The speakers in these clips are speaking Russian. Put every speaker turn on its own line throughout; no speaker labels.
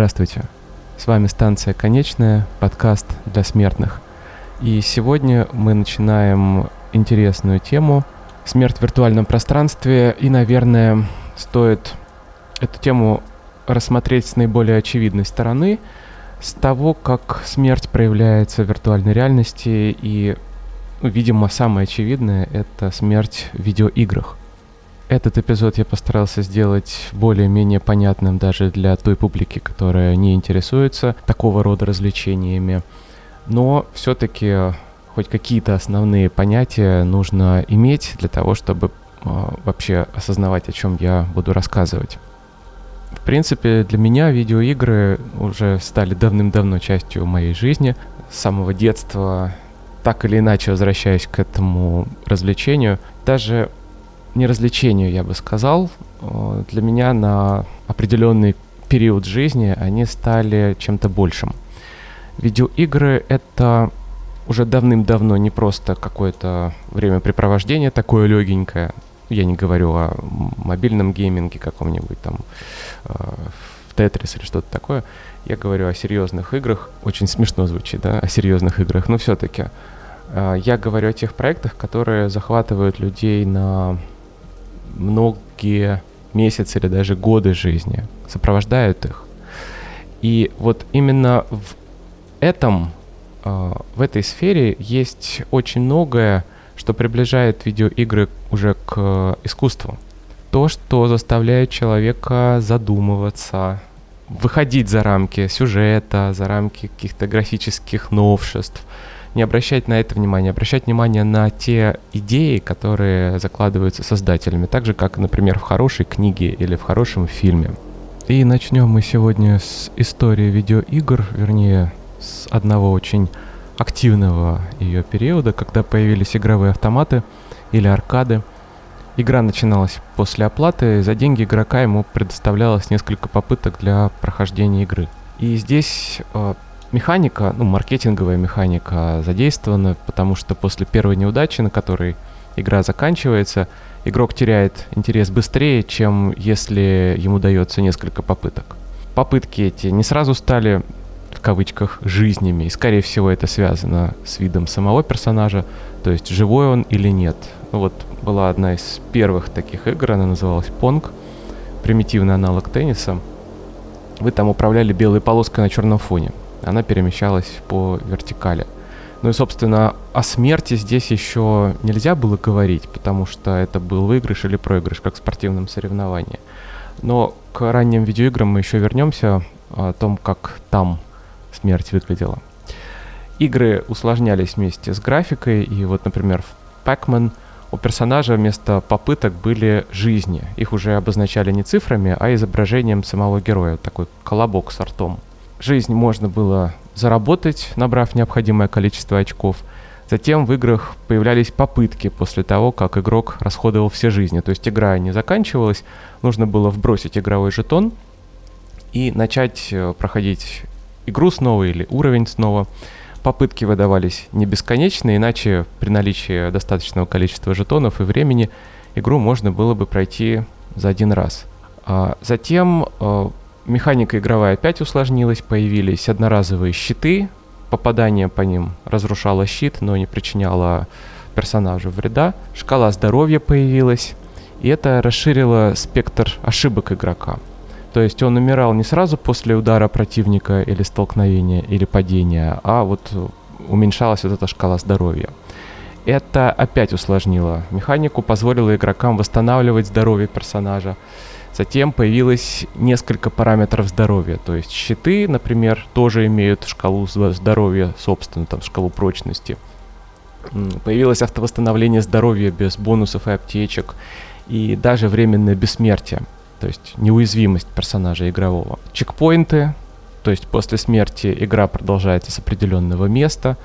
Здравствуйте. С вами станция «Конечная», подкаст для смертных. И сегодня мы начинаем интересную тему «Смерть в виртуальном пространстве». И, наверное, стоит эту тему рассмотреть с наиболее очевидной стороны, с того, как смерть проявляется в виртуальной реальности. И, ну, видимо, самое очевидное — это смерть в видеоиграх. Этот эпизод я постарался сделать более-менее понятным даже для той публики, которая не интересуется такого рода развлечениями. Но все-таки хоть какие-то основные понятия нужно иметь для того, чтобы э, вообще осознавать, о чем я буду рассказывать. В принципе, для меня видеоигры уже стали давным-давно частью моей жизни. С самого детства так или иначе возвращаюсь к этому развлечению. Даже не развлечению, я бы сказал. Э, для меня на определенный период жизни они стали чем-то большим. Видеоигры — это уже давным-давно не просто какое-то времяпрепровождение такое легенькое. Я не говорю о мобильном гейминге каком-нибудь там, э, в Тетрис или что-то такое. Я говорю о серьезных играх. Очень смешно звучит, да, о серьезных играх, но все-таки. Э, я говорю о тех проектах, которые захватывают людей на многие месяцы или даже годы жизни, сопровождают их. И вот именно в этом, а, в этой сфере есть очень многое, что приближает видеоигры уже к искусству. То, что заставляет человека задумываться, выходить за рамки сюжета, за рамки каких-то графических новшеств – не обращать на это внимание, обращать внимание на те идеи, которые закладываются создателями, так же, как, например, в хорошей книге или в хорошем фильме. И начнем мы сегодня с истории видеоигр, вернее, с одного очень активного ее периода, когда появились игровые автоматы или аркады. Игра начиналась после оплаты, за деньги игрока ему предоставлялось несколько попыток для прохождения игры. И здесь э, механика, ну, маркетинговая механика задействована, потому что после первой неудачи, на которой игра заканчивается, игрок теряет интерес быстрее, чем если ему дается несколько попыток. Попытки эти не сразу стали в кавычках жизнями, и скорее всего это связано с видом самого персонажа, то есть живой он или нет. Ну вот была одна из первых таких игр, она называлась Понг, примитивный аналог тенниса. Вы там управляли белой полоской на черном фоне она перемещалась по вертикали. Ну и, собственно, о смерти здесь еще нельзя было говорить, потому что это был выигрыш или проигрыш, как в спортивном соревновании. Но к ранним видеоиграм мы еще вернемся о том, как там смерть выглядела. Игры усложнялись вместе с графикой, и вот, например, в Pac-Man у персонажа вместо попыток были жизни. Их уже обозначали не цифрами, а изображением самого героя, такой колобок с ртом – жизнь можно было заработать, набрав необходимое количество очков. Затем в играх появлялись попытки после того, как игрок расходовал все жизни. То есть игра не заканчивалась, нужно было вбросить игровой жетон и начать э, проходить игру снова или уровень снова. Попытки выдавались не бесконечные, иначе при наличии достаточного количества жетонов и времени игру можно было бы пройти за один раз. А затем э, Механика игровая опять усложнилась, появились одноразовые щиты, попадание по ним разрушало щит, но не причиняло персонажу вреда. Шкала здоровья появилась, и это расширило спектр ошибок игрока. То есть он умирал не сразу после удара противника или столкновения или падения, а вот уменьшалась вот эта шкала здоровья. Это опять усложнило механику, позволило игрокам восстанавливать здоровье персонажа. Затем появилось несколько параметров здоровья. То есть щиты, например, тоже имеют шкалу здоровья, собственно, там шкалу прочности. Появилось автовосстановление здоровья без бонусов и аптечек. И даже временное бессмертие. То есть неуязвимость персонажа игрового. Чекпоинты, то есть после смерти игра продолжается с определенного места.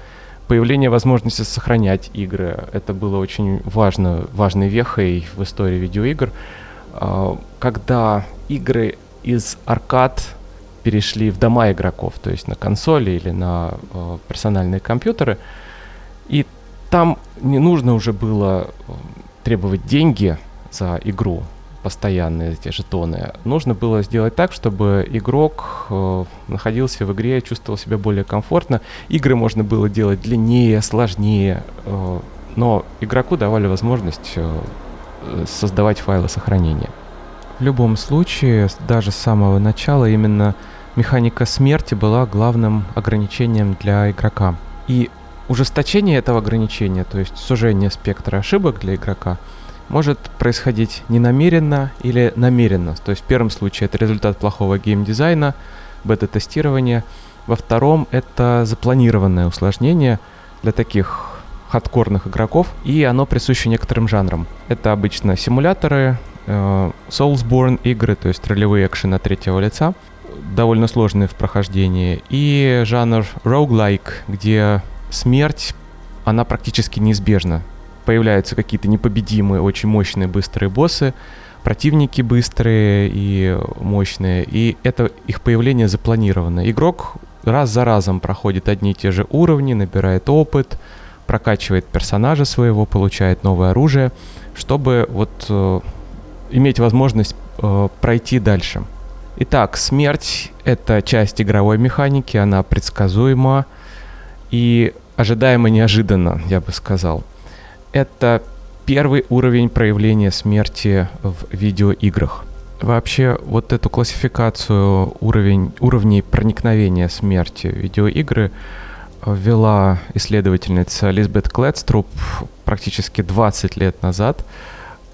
появление возможности сохранять игры. Это было очень важно, важной вехой в истории видеоигр. Когда игры из аркад перешли в дома игроков, то есть на консоли или на э, персональные компьютеры, и там не нужно уже было требовать деньги за игру, постоянные эти жетоны. Нужно было сделать так, чтобы игрок э, находился в игре, чувствовал себя более комфортно. Игры можно было делать длиннее, сложнее, э, но игроку давали возможность э, создавать файлы сохранения. В любом случае, даже с самого начала именно механика смерти была главным ограничением для игрока. И ужесточение этого ограничения, то есть сужение спектра ошибок для игрока – может происходить ненамеренно или намеренно. То есть в первом случае это результат плохого геймдизайна, бета-тестирования. Во втором это запланированное усложнение для таких хардкорных игроков, и оно присуще некоторым жанрам. Это обычно симуляторы, Soulsborne игры, то есть ролевые экшены третьего лица, довольно сложные в прохождении, и жанр roguelike, где смерть, она практически неизбежна появляются какие-то непобедимые, очень мощные, быстрые боссы, противники быстрые и мощные, и это их появление запланировано. Игрок раз за разом проходит одни и те же уровни, набирает опыт, прокачивает персонажа своего, получает новое оружие, чтобы вот э, иметь возможность э, пройти дальше. Итак, смерть — это часть игровой механики, она предсказуема и ожидаемо неожиданно, я бы сказал — это первый уровень проявления смерти в видеоиграх. Вообще, вот эту классификацию уровень, уровней проникновения смерти в видеоигры ввела исследовательница Лизбет Клетструп практически 20 лет назад.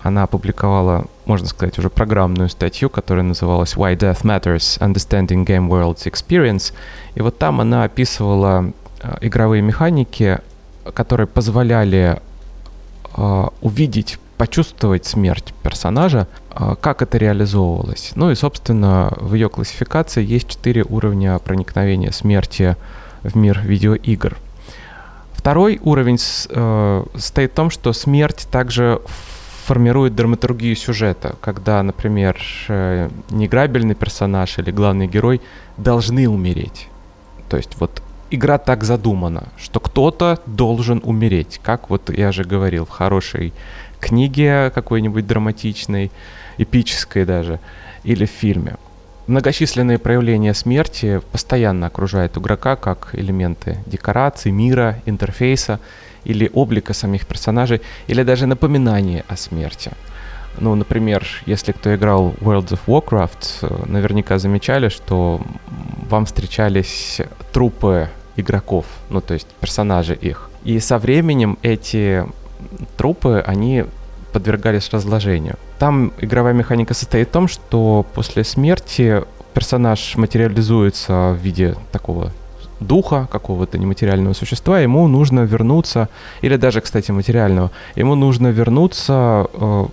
Она опубликовала, можно сказать, уже программную статью, которая называлась Why Death Matters – Understanding Game World's Experience. И вот там она описывала э, игровые механики, которые позволяли э, увидеть, почувствовать смерть персонажа, э, как это реализовывалось. Ну и, собственно, в ее классификации есть четыре уровня проникновения смерти в мир видеоигр. Второй уровень э, стоит в том, что смерть также формирует драматургию сюжета, когда, например, э, неиграбельный персонаж или главный герой должны умереть. То есть вот игра так задумана, что кто-то должен умереть. Как вот я же говорил в хорошей книге какой-нибудь драматичной, эпической даже, или в фильме. Многочисленные проявления смерти постоянно окружают игрока как элементы декорации, мира, интерфейса или облика самих персонажей, или даже напоминание о смерти. Ну, например, если кто играл World of Warcraft, наверняка замечали, что вам встречались трупы игроков, ну то есть персонажи их. И со временем эти трупы, они подвергались разложению. Там игровая механика состоит в том, что после смерти персонаж материализуется в виде такого духа, какого-то нематериального существа, ему нужно вернуться, или даже, кстати, материального, ему нужно вернуться э,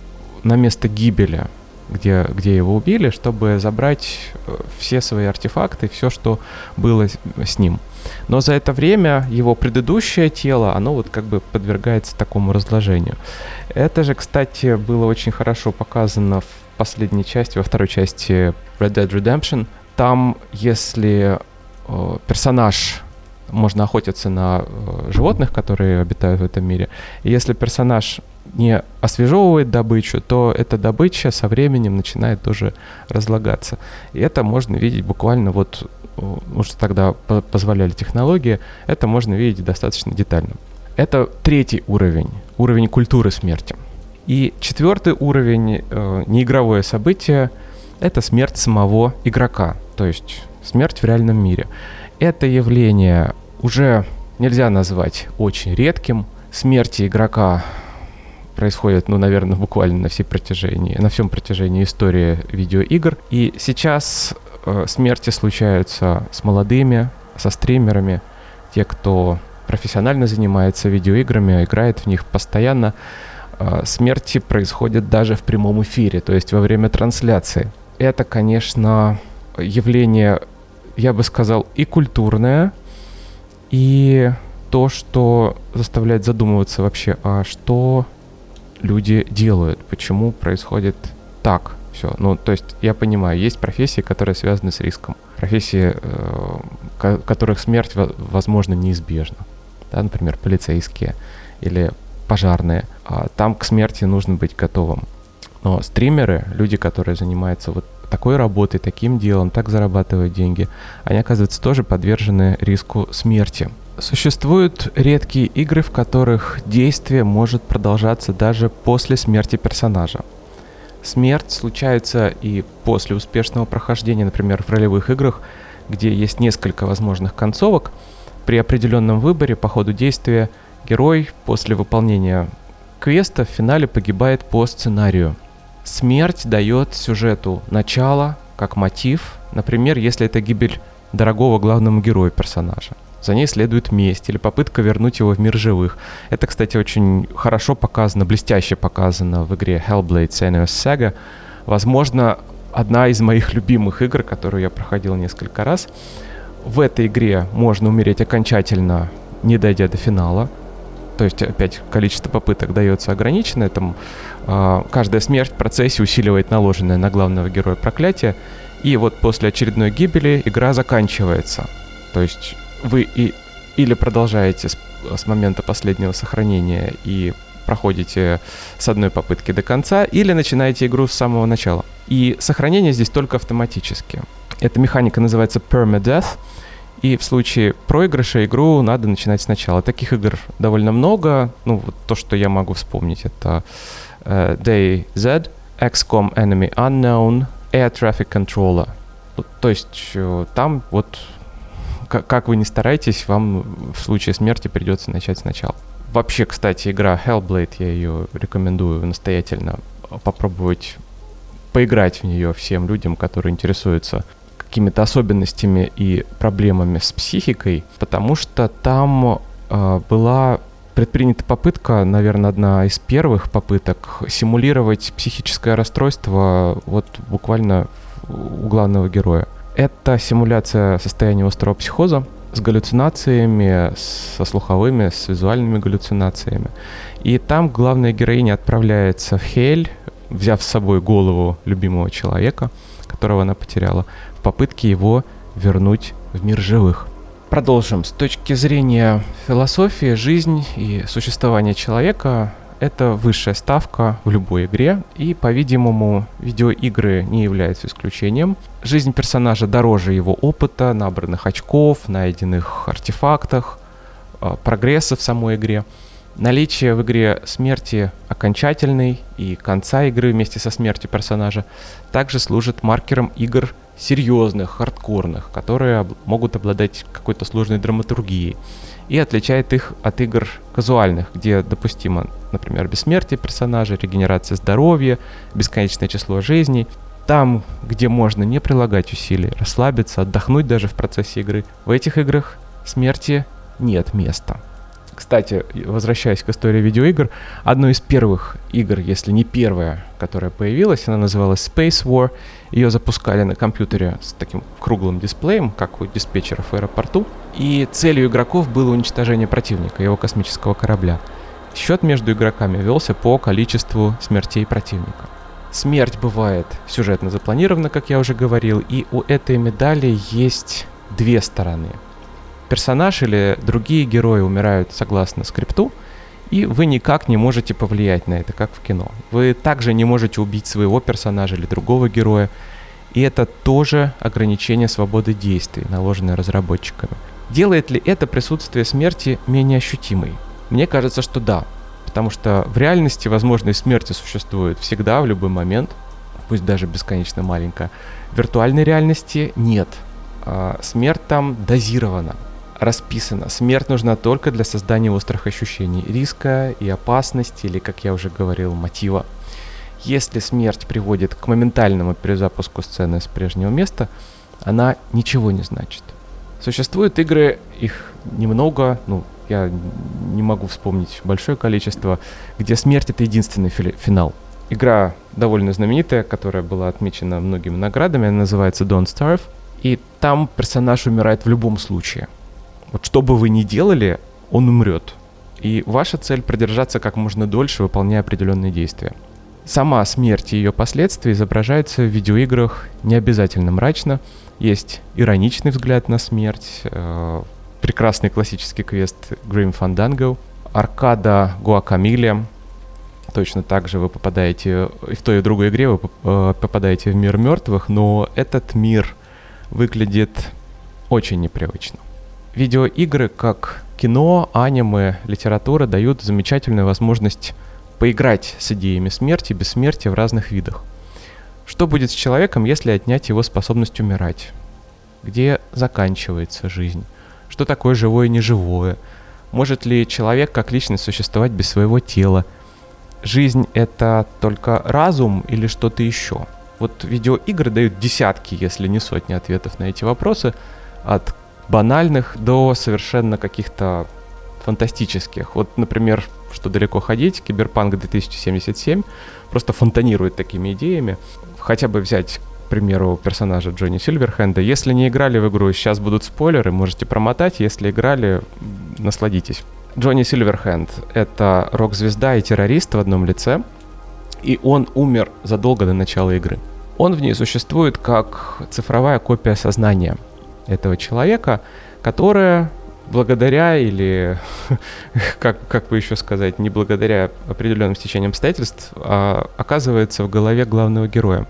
на место гибели, где, где его убили, чтобы забрать э, все свои артефакты, все, что было с ним. Но за это время его предыдущее тело, оно вот как бы подвергается такому разложению. Это же, кстати, было очень хорошо показано в последней части, во второй части Red Dead Redemption. Там, если персонаж можно охотиться на э, животных, которые обитают в этом мире. И если персонаж не освежевывает добычу, то эта добыча со временем начинает тоже разлагаться. И это можно видеть буквально вот уж тогда позволяли технологии, это можно видеть достаточно детально. Это третий уровень, уровень культуры смерти. И четвертый уровень, э, неигровое событие, это смерть самого игрока, то есть смерть в реальном мире. Это явление уже нельзя назвать очень редким. Смерти игрока происходит, ну, наверное, буквально на, всей протяжении, на всем протяжении истории видеоигр. И сейчас э, смерти случаются с молодыми, со стримерами, те, кто профессионально занимается видеоиграми, играет в них постоянно. Э, смерти происходят даже в прямом эфире, то есть во время трансляции. Это, конечно, явление, я бы сказал, и культурное, и то, что заставляет задумываться вообще, а что люди делают, почему происходит так все. Ну, то есть я понимаю, есть профессии, которые связаны с риском, профессии, э, которых смерть, возможно, неизбежна. Да, например, полицейские или пожарные. А там к смерти нужно быть готовым. Но стримеры, люди, которые занимаются вот такой работой, таким делом, так зарабатывают деньги, они, оказывается, тоже подвержены риску смерти. Существуют редкие игры, в которых действие может продолжаться даже после смерти персонажа. Смерть случается и после успешного прохождения, например, в ролевых играх, где есть несколько возможных концовок. При определенном выборе по ходу действия герой после выполнения квеста в финале погибает по сценарию – Смерть дает сюжету начало, как мотив, например, если это гибель дорогого главному герою персонажа. За ней следует месть или попытка вернуть его в мир живых. Это, кстати, очень хорошо показано, блестяще показано в игре Hellblade Senua's Saga. Возможно, одна из моих любимых игр, которую я проходил несколько раз. В этой игре можно умереть окончательно, не дойдя до финала. То есть, опять, количество попыток дается ограниченное. Там каждая смерть в процессе усиливает наложенное на главного героя проклятие. И вот после очередной гибели игра заканчивается. То есть вы и, или продолжаете с, с момента последнего сохранения и проходите с одной попытки до конца, или начинаете игру с самого начала. И сохранение здесь только автоматически. Эта механика называется permadeath. И в случае проигрыша игру надо начинать сначала. Таких игр довольно много. Ну, вот то, что я могу вспомнить, это uh, DayZ, XCOM Enemy Unknown, Air Traffic Controller. То есть uh, там вот как вы не стараетесь, вам в случае смерти придется начать сначала. Вообще, кстати, игра Hellblade, я ее рекомендую настоятельно попробовать поиграть в нее всем людям, которые интересуются какими-то особенностями и проблемами с психикой, потому что там э, была предпринята попытка, наверное, одна из первых попыток симулировать психическое расстройство вот буквально у главного героя. Это симуляция состояния острого психоза с галлюцинациями, со слуховыми, с визуальными галлюцинациями. И там главная героиня отправляется в Хель, взяв с собой голову любимого человека, которого она потеряла, в попытке его вернуть в мир живых. Продолжим. С точки зрения философии, жизнь и существование человека — это высшая ставка в любой игре, и, по-видимому, видеоигры не являются исключением. Жизнь персонажа дороже его опыта, набранных очков, найденных артефактах, а, прогресса в самой игре. Наличие в игре смерти окончательной и конца игры вместе со смертью персонажа также служит маркером игр серьезных, хардкорных, которые об- могут обладать какой-то сложной драматургией и отличает их от игр казуальных, где допустимо, например, бессмертие персонажа, регенерация здоровья, бесконечное число жизней. Там, где можно не прилагать усилий, расслабиться, отдохнуть даже в процессе игры, в этих играх смерти нет места. Кстати, возвращаясь к истории видеоигр, одной из первых игр, если не первая, которая появилась, она называлась Space War. Ее запускали на компьютере с таким круглым дисплеем, как у диспетчеров в аэропорту. И целью игроков было уничтожение противника, его космического корабля. Счет между игроками велся по количеству смертей противника. Смерть бывает сюжетно запланирована, как я уже говорил, и у этой медали есть две стороны – персонаж или другие герои умирают согласно скрипту, и вы никак не можете повлиять на это, как в кино. Вы также не можете убить своего персонажа или другого героя, и это тоже ограничение свободы действий, наложенное разработчиками. Делает ли это присутствие смерти менее ощутимой? Мне кажется, что да, потому что в реальности возможность смерти существует всегда, в любой момент, пусть даже бесконечно маленькая. В виртуальной реальности нет. А смерть там дозирована расписано. Смерть нужна только для создания острых ощущений риска и опасности, или, как я уже говорил, мотива. Если смерть приводит к моментальному перезапуску сцены с прежнего места, она ничего не значит. Существуют игры, их немного, ну, я не могу вспомнить большое количество, где смерть это единственный фи- финал. Игра довольно знаменитая, которая была отмечена многими наградами, она называется Don't Starve, и там персонаж умирает в любом случае – вот что бы вы ни делали, он умрет. И ваша цель продержаться как можно дольше, выполняя определенные действия. Сама смерть и ее последствия изображаются в видеоиграх не обязательно мрачно. Есть ироничный взгляд на смерть, э, прекрасный классический квест Grim Fandango, аркада Guacamole. Точно так же вы попадаете и в той и в другой игре вы э, попадаете в мир мертвых, но этот мир выглядит очень непривычно. Видеоигры, как кино, аниме, литература дают замечательную возможность поиграть с идеями смерти и бессмертия в разных видах. Что будет с человеком, если отнять его способность умирать? Где заканчивается жизнь? Что такое живое и неживое? Может ли человек как личность существовать без своего тела? Жизнь — это только разум или что-то еще? Вот видеоигры дают десятки, если не сотни ответов на эти вопросы, от банальных до совершенно каких-то фантастических. Вот, например, что далеко ходить, Киберпанк 2077 просто фонтанирует такими идеями. Хотя бы взять, к примеру, персонажа Джонни Сильверхенда. Если не играли в игру, сейчас будут спойлеры, можете промотать. Если играли, насладитесь. Джонни Сильверхенд — это рок-звезда и террорист в одном лице, и он умер задолго до начала игры. Он в ней существует как цифровая копия сознания этого человека, которая благодаря или, как, как бы еще сказать, не благодаря определенным стечениям обстоятельств, а оказывается в голове главного героя.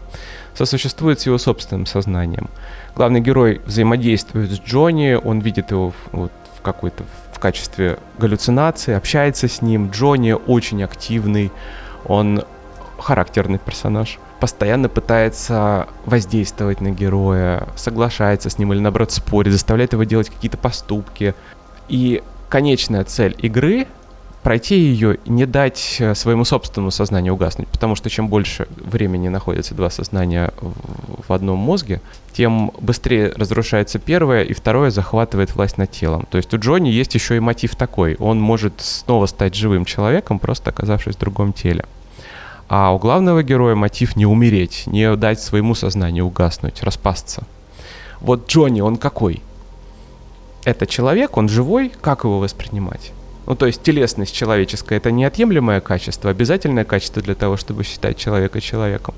Сосуществует с его собственным сознанием. Главный герой взаимодействует с Джонни, он видит его вот, в какой-то в качестве галлюцинации, общается с ним. Джонни очень активный, он характерный персонаж постоянно пытается воздействовать на героя, соглашается с ним или наоборот спорит, заставляет его делать какие-то поступки. И конечная цель игры пройти ее и не дать э, своему собственному сознанию угаснуть, потому что чем больше времени находятся два сознания в одном мозге, тем быстрее разрушается первое, и второе захватывает власть над телом. То есть у Джонни есть еще и мотив такой, он может снова стать живым человеком, просто оказавшись в другом теле. А у главного героя мотив не умереть, не дать своему сознанию угаснуть, распасться. Вот Джонни, он какой? Это человек, он живой, как его воспринимать? Ну, то есть телесность человеческая — это неотъемлемое качество, обязательное качество для того, чтобы считать человека человеком.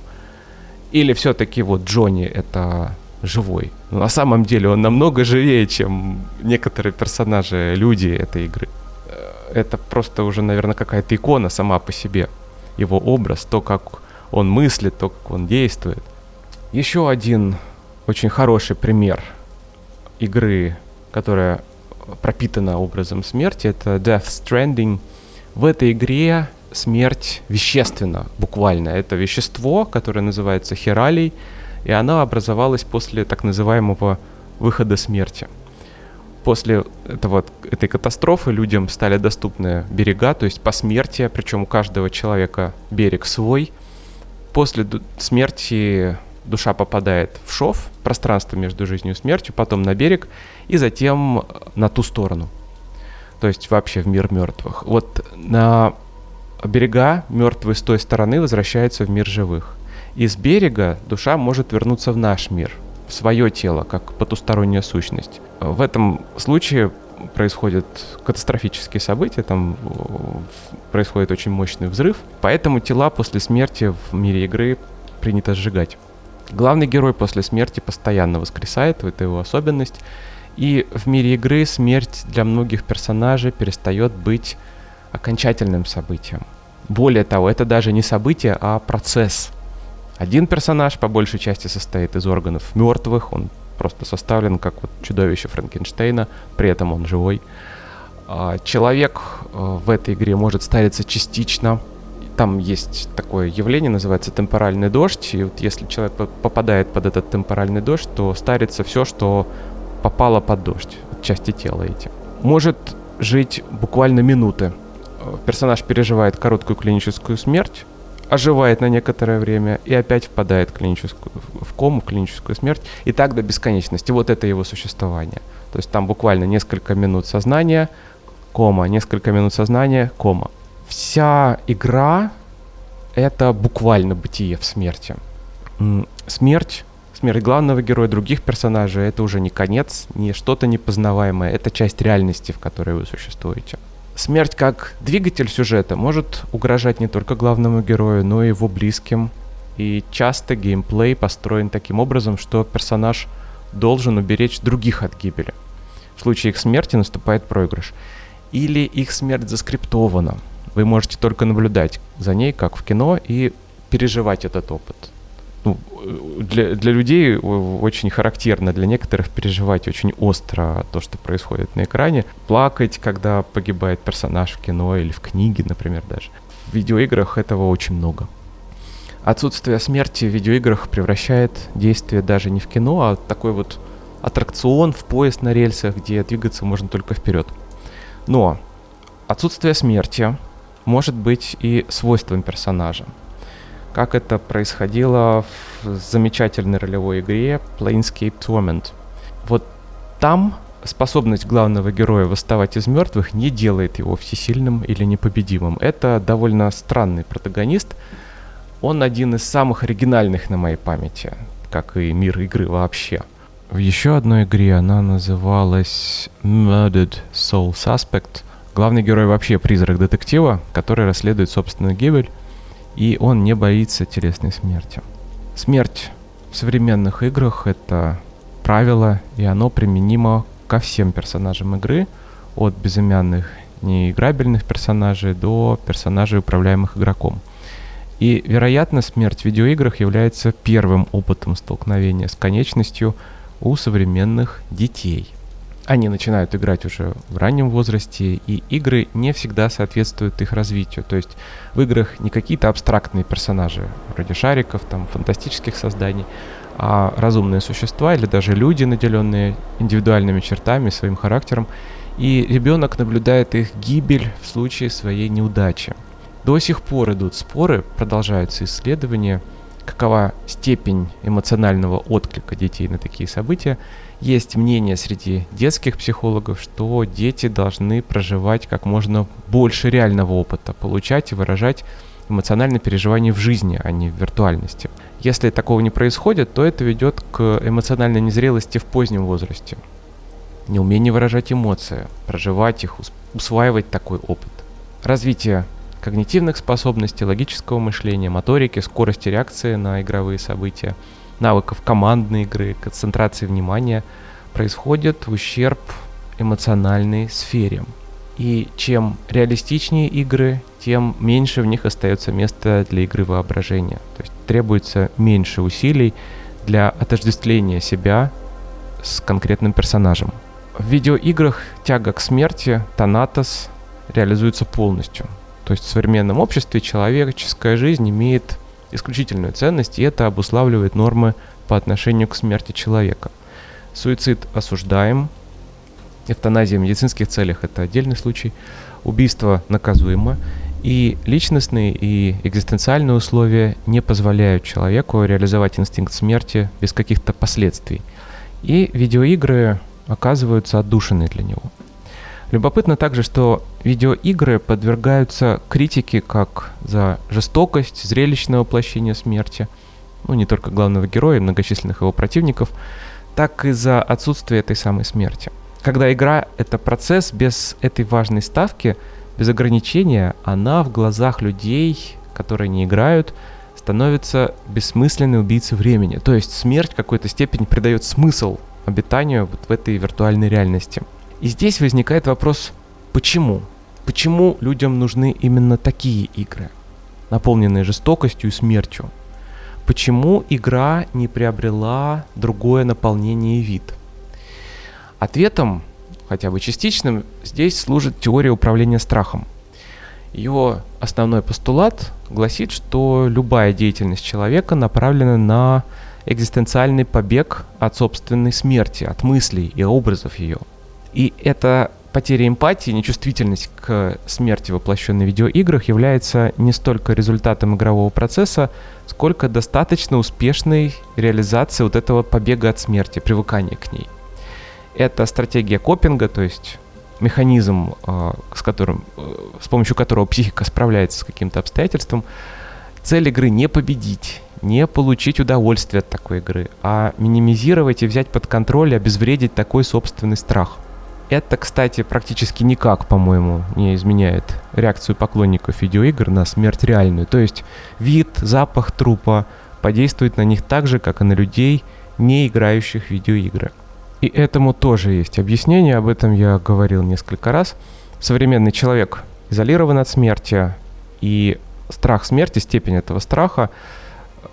Или все-таки вот Джонни — это живой? Но ну, на самом деле он намного живее, чем некоторые персонажи, люди этой игры. Э, это просто уже, наверное, какая-то икона сама по себе — его образ, то, как он мыслит, то, как он действует. Еще один очень хороший пример игры, которая пропитана образом смерти, это Death Stranding. В этой игре смерть вещественна, буквально. Это вещество, которое называется хералий, и оно образовалось после так называемого выхода смерти – после этого, этой катастрофы людям стали доступны берега, то есть посмертие, причем у каждого человека берег свой. После смерти душа попадает в шов, пространство между жизнью и смертью, потом на берег и затем на ту сторону. То есть вообще в мир мертвых. Вот на берега мертвые с той стороны возвращаются в мир живых. Из берега душа может вернуться в наш мир, в свое тело, как потусторонняя сущность. В этом случае происходят катастрофические события, там происходит очень мощный взрыв, поэтому тела после смерти в мире игры принято сжигать. Главный герой после смерти постоянно воскресает, это его особенность, и в мире игры смерть для многих персонажей перестает быть окончательным событием. Более того, это даже не событие, а процесс. Один персонаж по большей части состоит из органов мертвых, он просто составлен как вот чудовище Франкенштейна, при этом он живой. А, человек э, в этой игре может стариться частично. Там есть такое явление, называется темпоральный дождь. И вот если человек попадает под этот темпоральный дождь, то старится все, что попало под дождь, части тела эти. Может жить буквально минуты. Э, персонаж переживает короткую клиническую смерть, оживает на некоторое время и опять впадает в клиническую, в кому, в клиническую смерть, и так до бесконечности. Вот это его существование. То есть там буквально несколько минут сознания, кома, несколько минут сознания, кома. Вся игра — это буквально бытие в смерти. Смерть Смерть главного героя, других персонажей — это уже не конец, не что-то непознаваемое, это часть реальности, в которой вы существуете. Смерть как двигатель сюжета может угрожать не только главному герою, но и его близким. И часто геймплей построен таким образом, что персонаж должен уберечь других от гибели. В случае их смерти наступает проигрыш. Или их смерть заскриптована. Вы можете только наблюдать за ней, как в кино, и переживать этот опыт. Ну, для, для людей очень характерно, для некоторых переживать очень остро то, что происходит на экране. Плакать, когда погибает персонаж в кино или в книге, например, даже. В видеоиграх этого очень много. Отсутствие смерти в видеоиграх превращает действие даже не в кино, а такой вот аттракцион в поезд на рельсах, где двигаться можно только вперед. Но отсутствие смерти может быть и свойством персонажа. Как это происходило в замечательной ролевой игре Planescape Torment. Вот там способность главного героя восставать из мертвых не делает его всесильным или непобедимым. Это довольно странный протагонист. Он один из самых оригинальных на моей памяти, как и мир игры вообще. В еще одной игре она называлась Murdered Soul Suspect. Главный герой вообще призрак детектива, который расследует собственную гибель, и он не боится телесной смерти. Смерть в современных играх — это правило, и оно применимо ко всем персонажам игры, от безымянных неиграбельных персонажей до персонажей, управляемых игроком. И, вероятно, смерть в видеоиграх является первым опытом столкновения с конечностью — у современных детей. Они начинают играть уже в раннем возрасте, и игры не всегда соответствуют их развитию. То есть в играх не какие-то абстрактные персонажи, вроде шариков, там, фантастических созданий, а разумные существа или даже люди, наделенные индивидуальными чертами, своим характером, и ребенок наблюдает их гибель в случае своей неудачи. До сих пор идут споры, продолжаются исследования – какова степень эмоционального отклика детей на такие события. Есть мнение среди детских психологов, что дети должны проживать как можно больше реального опыта, получать и выражать эмоциональные переживания в жизни, а не в виртуальности. Если такого не происходит, то это ведет к эмоциональной незрелости в позднем возрасте. Неумение выражать эмоции, проживать их, усваивать такой опыт. Развитие когнитивных способностей, логического мышления, моторики, скорости реакции на игровые события, навыков командной игры, концентрации внимания происходит в ущерб эмоциональной сфере. И чем реалистичнее игры, тем меньше в них остается места для игры воображения. То есть требуется меньше усилий для отождествления себя с конкретным персонажем. В видеоиграх тяга к смерти, Танатос, реализуется полностью. То есть в современном обществе человеческая жизнь имеет исключительную ценность, и это обуславливает нормы по отношению к смерти человека. Суицид осуждаем, эвтаназия в медицинских целях – это отдельный случай, убийство наказуемо, и личностные и экзистенциальные условия не позволяют человеку реализовать инстинкт смерти без каких-то последствий. И видеоигры оказываются отдушиной для него – Любопытно также, что видеоигры подвергаются критике как за жестокость, зрелищное воплощение смерти, ну не только главного героя, многочисленных его противников, так и за отсутствие этой самой смерти. Когда игра — это процесс без этой важной ставки, без ограничения, она в глазах людей, которые не играют, становится бессмысленной убийцей времени. То есть смерть в какой-то степени придает смысл обитанию вот в этой виртуальной реальности — и здесь возникает вопрос, почему? Почему людям нужны именно такие игры, наполненные жестокостью и смертью? Почему игра не приобрела другое наполнение и вид? Ответом, хотя бы частичным, здесь служит теория управления страхом. Ее основной постулат гласит, что любая деятельность человека направлена на экзистенциальный побег от собственной смерти, от мыслей и образов ее – и эта потеря эмпатии, нечувствительность к смерти, воплощенной в видеоиграх, является не столько результатом игрового процесса, сколько достаточно успешной реализации вот этого побега от смерти, привыкания к ней. Это стратегия копинга, то есть механизм, э, с, которым, э, с помощью которого психика справляется с каким-то обстоятельством. Цель игры не победить, не получить удовольствие от такой игры, а минимизировать и взять под контроль обезвредить такой собственный страх. Это, кстати, практически никак, по-моему, не изменяет реакцию поклонников видеоигр на смерть реальную. То есть вид, запах трупа подействует на них так же, как и на людей, не играющих в видеоигры. И этому тоже есть объяснение, об этом я говорил несколько раз. Современный человек изолирован от смерти, и страх смерти, степень этого страха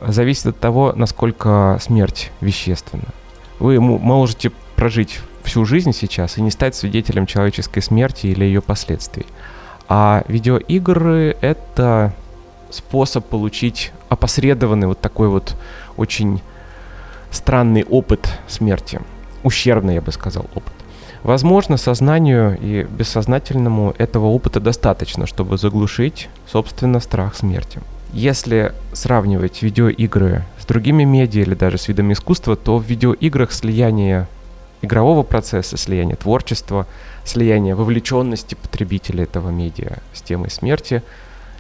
зависит от того, насколько смерть вещественна. Вы можете прожить всю жизнь сейчас и не стать свидетелем человеческой смерти или ее последствий. А видеоигры — это способ получить опосредованный вот такой вот очень странный опыт смерти. Ущербный, я бы сказал, опыт. Возможно, сознанию и бессознательному этого опыта достаточно, чтобы заглушить, собственно, страх смерти. Если сравнивать видеоигры с другими медиа или даже с видами искусства, то в видеоиграх слияние игрового процесса, слияние творчества, слияние вовлеченности потребителя этого медиа с темой смерти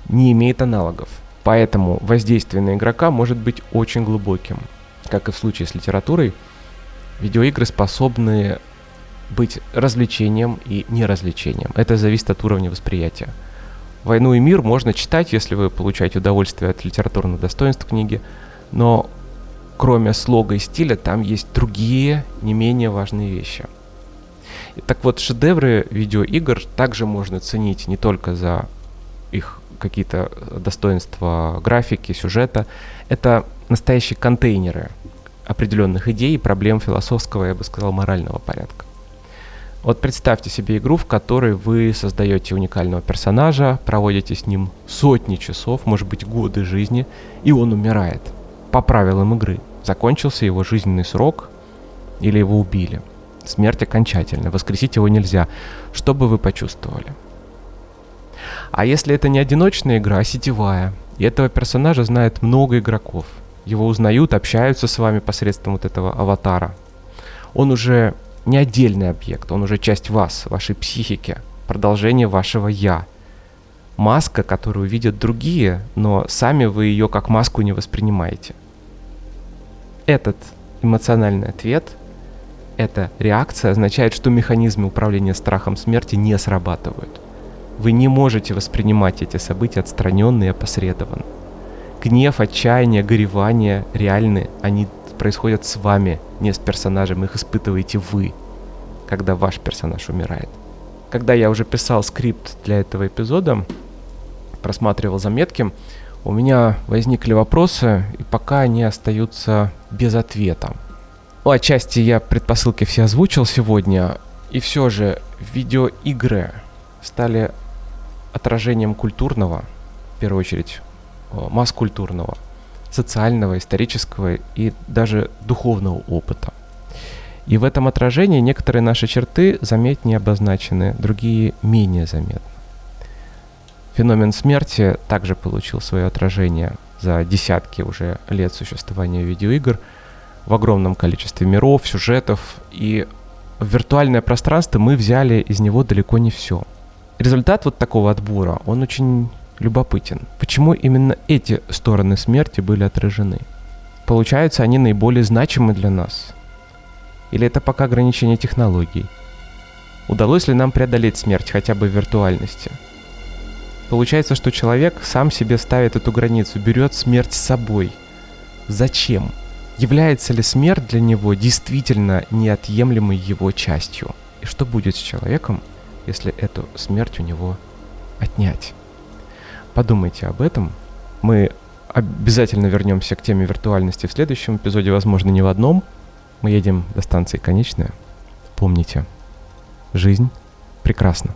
не имеет аналогов. Поэтому воздействие на игрока может быть очень глубоким. Как и в случае с литературой, видеоигры способны быть развлечением и неразвлечением. Это зависит от уровня восприятия. «Войну и мир» можно читать, если вы получаете удовольствие от литературных достоинств книги, но кроме слога и стиля там есть другие, не менее важные вещи. Так вот, шедевры видеоигр также можно ценить не только за их какие-то достоинства графики, сюжета. Это настоящие контейнеры определенных идей и проблем философского, я бы сказал, морального порядка. Вот представьте себе игру, в которой вы создаете уникального персонажа, проводите с ним сотни часов, может быть годы жизни, и он умирает по правилам игры. Закончился его жизненный срок или его убили. Смерть окончательная, воскресить его нельзя. Что бы вы почувствовали? А если это не одиночная игра, а сетевая, и этого персонажа знает много игроков, его узнают, общаются с вами посредством вот этого аватара, он уже не отдельный объект, он уже часть вас, вашей психики, продолжение вашего «я». Маска, которую видят другие, но сами вы ее как маску не воспринимаете. Этот эмоциональный ответ, эта реакция означает, что механизмы управления страхом смерти не срабатывают. Вы не можете воспринимать эти события отстраненно и опосредованно. Гнев, отчаяние, горевание реальны, они происходят с вами, не с персонажем, их испытываете вы, когда ваш персонаж умирает. Когда я уже писал скрипт для этого эпизода, просматривал заметки, у меня возникли вопросы, и пока они остаются без ответа. Ну, отчасти я предпосылки все озвучил сегодня, и все же видеоигры стали отражением культурного, в первую очередь, масс-культурного – социального, исторического и даже духовного опыта. И в этом отражении некоторые наши черты заметнее обозначены, другие менее заметны. Феномен смерти также получил свое отражение за десятки уже лет существования видеоигр в огромном количестве миров, сюжетов, и в виртуальное пространство мы взяли из него далеко не все. Результат вот такого отбора, он очень любопытен. Почему именно эти стороны смерти были отражены? Получается, они наиболее значимы для нас? Или это пока ограничение технологий? Удалось ли нам преодолеть смерть хотя бы в виртуальности? Получается, что человек сам себе ставит эту границу, берет смерть с собой. Зачем? Является ли смерть для него действительно неотъемлемой его частью? И что будет с человеком, если эту смерть у него отнять? Подумайте об этом. Мы обязательно вернемся к теме виртуальности в следующем эпизоде, возможно, не в одном. Мы едем до станции конечная. Помните, жизнь прекрасна.